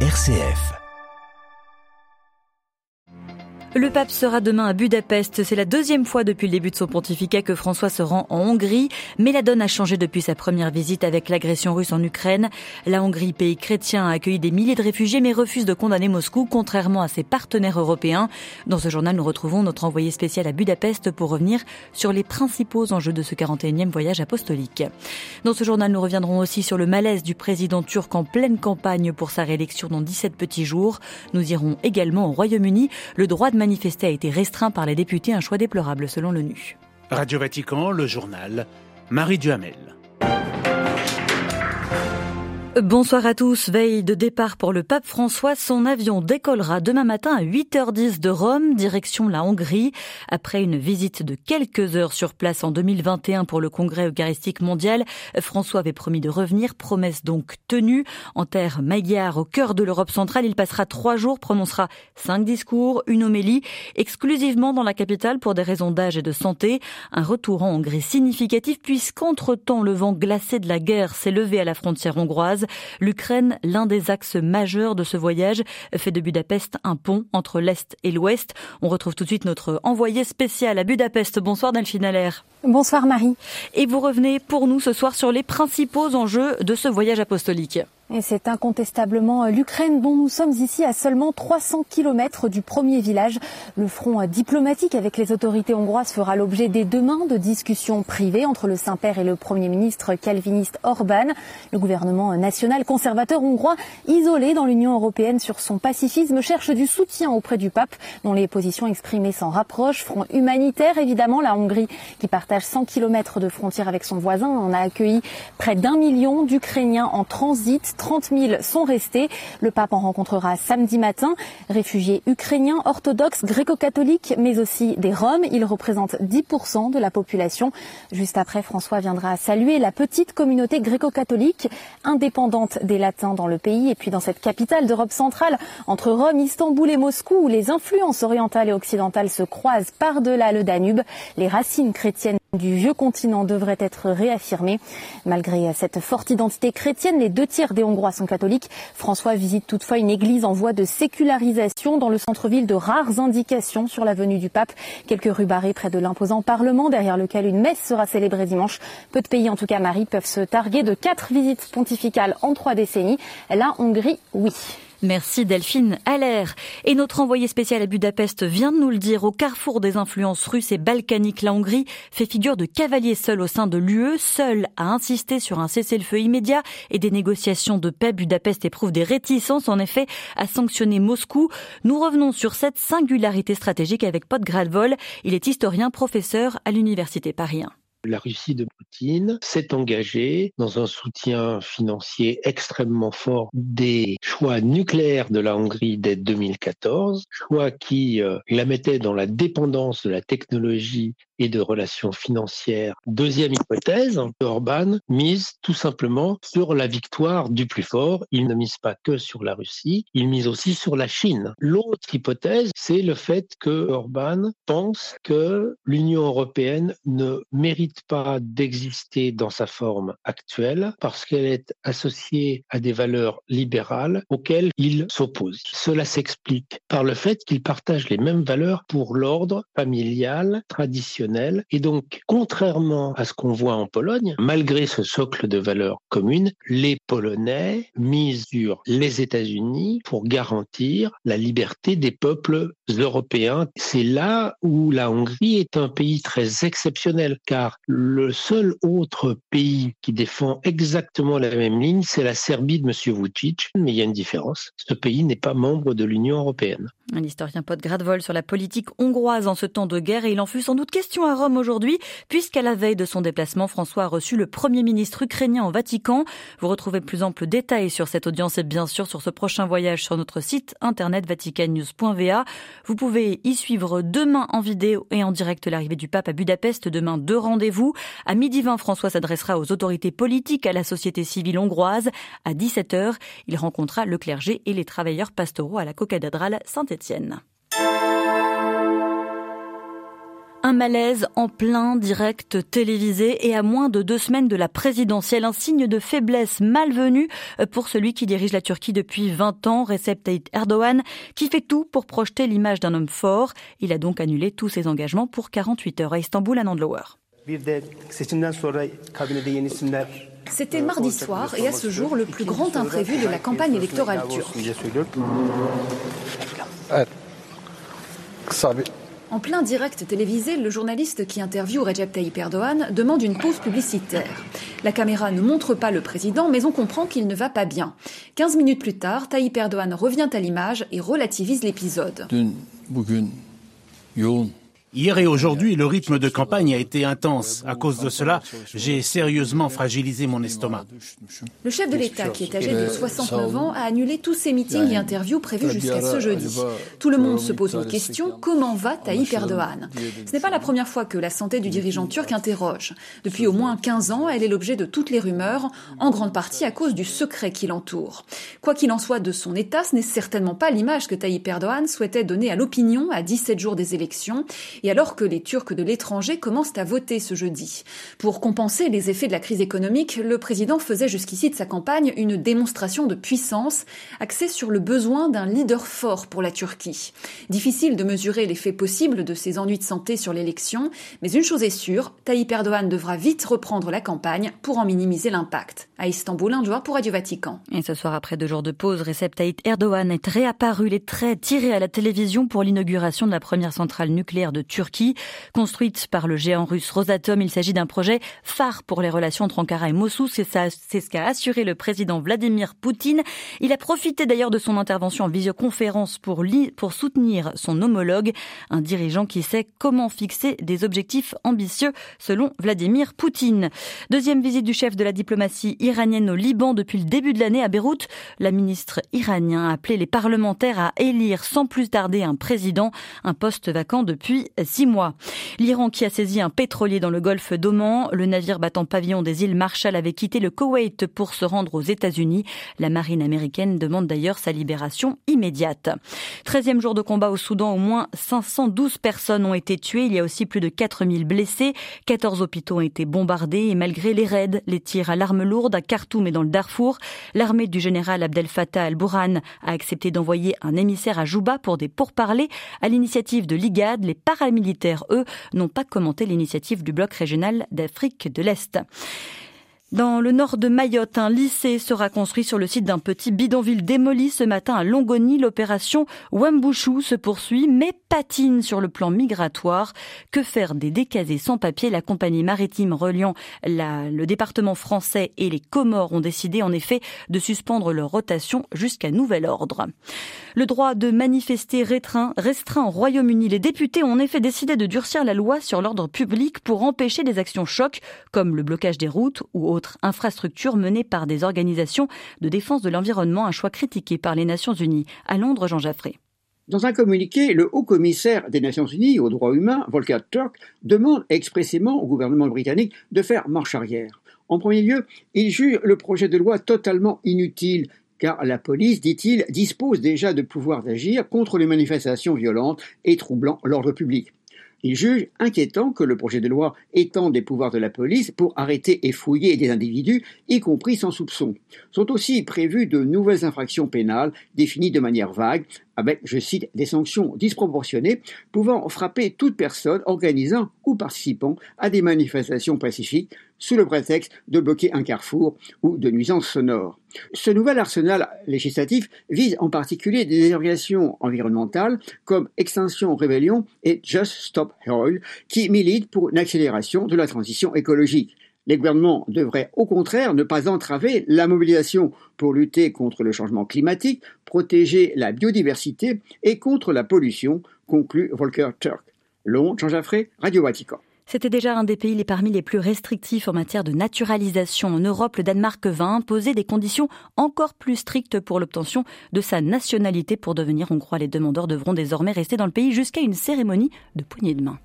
RCF. Le pape sera demain à Budapest. C'est la deuxième fois depuis le début de son pontificat que François se rend en Hongrie. Mais la donne a changé depuis sa première visite avec l'agression russe en Ukraine. La Hongrie, pays chrétien, a accueilli des milliers de réfugiés mais refuse de condamner Moscou, contrairement à ses partenaires européens. Dans ce journal, nous retrouvons notre envoyé spécial à Budapest pour revenir sur les principaux enjeux de ce 41e voyage apostolique. Dans ce journal, nous reviendrons aussi sur le malaise du président turc en pleine campagne pour sa réélection dans 17 petits jours. Nous irons également au Royaume-Uni. Le droit de manifester a été restreint par les députés, un choix déplorable selon l'ONU. Radio Vatican, le journal, Marie Duhamel. Bonsoir à tous. Veille de départ pour le pape François. Son avion décollera demain matin à 8h10 de Rome, direction la Hongrie. Après une visite de quelques heures sur place en 2021 pour le congrès eucharistique mondial, François avait promis de revenir. Promesse donc tenue. En terre magyare, au cœur de l'Europe centrale, il passera trois jours, prononcera cinq discours, une homélie, exclusivement dans la capitale pour des raisons d'âge et de santé. Un retour en Hongrie significatif puisqu'entre-temps, le vent glacé de la guerre s'est levé à la frontière hongroise. L'Ukraine, l'un des axes majeurs de ce voyage, fait de Budapest un pont entre l'Est et l'Ouest. On retrouve tout de suite notre envoyé spécial à Budapest. Bonsoir Delphine Allaire. Bonsoir Marie. Et vous revenez pour nous ce soir sur les principaux enjeux de ce voyage apostolique. Et c'est incontestablement l'Ukraine dont nous sommes ici à seulement 300 km du premier village. Le front diplomatique avec les autorités hongroises fera l'objet dès demain de discussions privées entre le Saint-Père et le Premier ministre calviniste Orban. Le gouvernement national conservateur hongrois, isolé dans l'Union européenne sur son pacifisme, cherche du soutien auprès du pape, dont les positions exprimées s'en rapprochent. Front humanitaire, évidemment, la Hongrie, qui partage 100 km de frontière avec son voisin, en a accueilli près d'un million d'Ukrainiens en transit 30 000 sont restés. Le pape en rencontrera samedi matin. Réfugiés ukrainiens, orthodoxes, gréco-catholiques, mais aussi des Roms. Ils représentent 10% de la population. Juste après, François viendra saluer la petite communauté gréco-catholique indépendante des Latins dans le pays. Et puis dans cette capitale d'Europe centrale, entre Rome, Istanbul et Moscou, où les influences orientales et occidentales se croisent par-delà le Danube, les racines chrétiennes du vieux continent devraient être réaffirmées. Malgré cette forte identité chrétienne, les deux tiers des Hongrois sont catholiques. François visite toutefois une église en voie de sécularisation dans le centre-ville de rares indications sur la venue du pape. Quelques rues barrées près de l'imposant Parlement, derrière lequel une messe sera célébrée dimanche. Peu de pays, en tout cas Marie, peuvent se targuer de quatre visites pontificales en trois décennies. La Hongrie, oui. Merci Delphine Allaire. Et notre envoyé spécial à Budapest vient de nous le dire, au carrefour des influences russes et balkaniques, la Hongrie fait figure de cavalier seul au sein de l'UE, seul à insister sur un cessez-le-feu immédiat et des négociations de paix. Budapest éprouve des réticences, en effet, à sanctionner Moscou. Nous revenons sur cette singularité stratégique avec Pod Gradvol. Il est historien, professeur à l'Université Paris 1 la Russie de Poutine s'est engagée dans un soutien financier extrêmement fort des choix nucléaires de la Hongrie dès 2014, choix qui euh, la mettait dans la dépendance de la technologie et de relations financières. Deuxième hypothèse, Orban mise tout simplement sur la victoire du plus fort. Il ne mise pas que sur la Russie, il mise aussi sur la Chine. L'autre hypothèse, c'est le fait que Orban pense que l'Union européenne ne mérite pas d'exister dans sa forme actuelle parce qu'elle est associée à des valeurs libérales auxquelles il s'oppose. Cela s'explique par le fait qu'il partage les mêmes valeurs pour l'ordre familial traditionnel et donc, contrairement à ce qu'on voit en Pologne, malgré ce socle de valeurs communes, les Polonais misent sur les États-Unis pour garantir la liberté des peuples européens. C'est là où la Hongrie est un pays très exceptionnel, car le seul autre pays qui défend exactement la même ligne, c'est la Serbie de M. Vucic, mais il y a une différence. Ce pays n'est pas membre de l'Union européenne. Un historien Pod Gradvol sur la politique hongroise en ce temps de guerre et il en fut sans doute question à Rome aujourd'hui puisqu'à la veille de son déplacement, François a reçu le premier ministre ukrainien au Vatican. Vous retrouvez plus ample détails sur cette audience et bien sûr sur ce prochain voyage sur notre site internet vaticannews.va. Vous pouvez y suivre demain en vidéo et en direct l'arrivée du pape à Budapest. Demain, deux rendez-vous. À midi 20, François s'adressera aux autorités politiques, à la société civile hongroise. À 17h, il rencontrera le clergé et les travailleurs pastoraux à la cocathédrale Saint-Étienne. Un malaise en plein direct télévisé et à moins de deux semaines de la présidentielle. Un signe de faiblesse malvenu pour celui qui dirige la Turquie depuis 20 ans, Recep Tayyip Erdogan, qui fait tout pour projeter l'image d'un homme fort. Il a donc annulé tous ses engagements pour 48 heures à Istanbul, à Nandlower. C'était mardi soir et à ce jour le plus grand imprévu de la campagne électorale turque. En plein direct télévisé, le journaliste qui interviewe Recep Tayyip Erdogan demande une pause publicitaire. La caméra ne montre pas le président, mais on comprend qu'il ne va pas bien. 15 minutes plus tard, Tayyip Erdogan revient à l'image et relativise l'épisode. Hier et aujourd'hui, le rythme de campagne a été intense. À cause de cela, j'ai sérieusement fragilisé mon estomac. Le chef de l'État, qui est âgé de 69 ans, a annulé tous ses meetings et interviews prévus jusqu'à ce jeudi. Tout le monde se pose une question, comment va Tayyip Erdogan Ce n'est pas la première fois que la santé du dirigeant turc interroge. Depuis au moins 15 ans, elle est l'objet de toutes les rumeurs, en grande partie à cause du secret qui l'entoure. Quoi qu'il en soit de son état, ce n'est certainement pas l'image que Tayyip Erdogan souhaitait donner à l'opinion à 17 jours des élections et alors que les Turcs de l'étranger commencent à voter ce jeudi. Pour compenser les effets de la crise économique, le président faisait jusqu'ici de sa campagne une démonstration de puissance axée sur le besoin d'un leader fort pour la Turquie. Difficile de mesurer l'effet possible de ces ennuis de santé sur l'élection, mais une chose est sûre, Tayyip Erdogan devra vite reprendre la campagne pour en minimiser l'impact. À Istanbul, un joueur pour Radio Vatican. Et ce soir, après deux jours de pause, Recep Tayyip Erdogan est réapparu les traits tirés à la télévision pour l'inauguration de la première centrale nucléaire de Turquie Turquie. Construite par le géant russe Rosatom, il s'agit d'un projet phare pour les relations entre Ankara et Mossoul. C'est ce qu'a assuré le président Vladimir Poutine. Il a profité d'ailleurs de son intervention en visioconférence pour, pour soutenir son homologue, un dirigeant qui sait comment fixer des objectifs ambitieux selon Vladimir Poutine. Deuxième visite du chef de la diplomatie iranienne au Liban depuis le début de l'année à Beyrouth. La ministre iranienne a appelé les parlementaires à élire sans plus tarder un président, un poste vacant depuis six mois. L'Iran qui a saisi un pétrolier dans le golfe d'Oman, le navire battant pavillon des îles Marshall avait quitté le Koweït pour se rendre aux États-Unis. La marine américaine demande d'ailleurs sa libération immédiate. Treizième jour de combat au Soudan, au moins 512 personnes ont été tuées. Il y a aussi plus de 4000 blessés. 14 hôpitaux ont été bombardés et malgré les raids, les tirs à l'arme lourde à Khartoum et dans le Darfour, l'armée du général Abdel Fattah al-Burhan a accepté d'envoyer un émissaire à Juba pour des pourparlers à l'initiative de l'IGAD, les paramilitaires militaires, eux, n'ont pas commenté l'initiative du bloc régional d'Afrique de l'Est. Dans le nord de Mayotte, un lycée sera construit sur le site d'un petit bidonville démoli ce matin à Longoni. L'opération Wambouchou se poursuit, mais patine sur le plan migratoire. Que faire des décasés sans papier? La compagnie maritime reliant le département français et les Comores ont décidé en effet de suspendre leur rotation jusqu'à nouvel ordre. Le droit de manifester restreint, restreint au Royaume-Uni. Les députés ont en effet décidé de durcir la loi sur l'ordre public pour empêcher des actions chocs comme le blocage des routes ou autres infrastructures menées par des organisations de défense de l'environnement, un choix critiqué par les Nations Unies. À Londres, Jean Jaffré. Dans un communiqué, le haut commissaire des Nations Unies aux droits humains, Volker Turk, demande expressément au gouvernement britannique de faire marche arrière. En premier lieu, il juge le projet de loi totalement inutile, car la police, dit-il, dispose déjà de pouvoir d'agir contre les manifestations violentes et troublant l'ordre public. Il juge inquiétant que le projet de loi étende les pouvoirs de la police pour arrêter et fouiller des individus, y compris sans soupçon. Sont aussi prévues de nouvelles infractions pénales définies de manière vague, avec, je cite, des sanctions disproportionnées pouvant frapper toute personne organisant ou participant à des manifestations pacifiques sous le prétexte de bloquer un carrefour ou de nuisances sonores. Ce nouvel arsenal législatif vise en particulier des organisations environnementales comme Extinction Rébellion et Just Stop Oil qui militent pour une accélération de la transition écologique. Les gouvernements devraient au contraire ne pas entraver la mobilisation pour lutter contre le changement climatique, protéger la biodiversité et contre la pollution, conclut Volker Turk. Long, Jean Jaffré, Radio Vatican. C'était déjà un des pays les parmi les plus restrictifs en matière de naturalisation. En Europe, le Danemark va imposer des conditions encore plus strictes pour l'obtention de sa nationalité. Pour devenir hongrois, les demandeurs devront désormais rester dans le pays jusqu'à une cérémonie de poignée de main.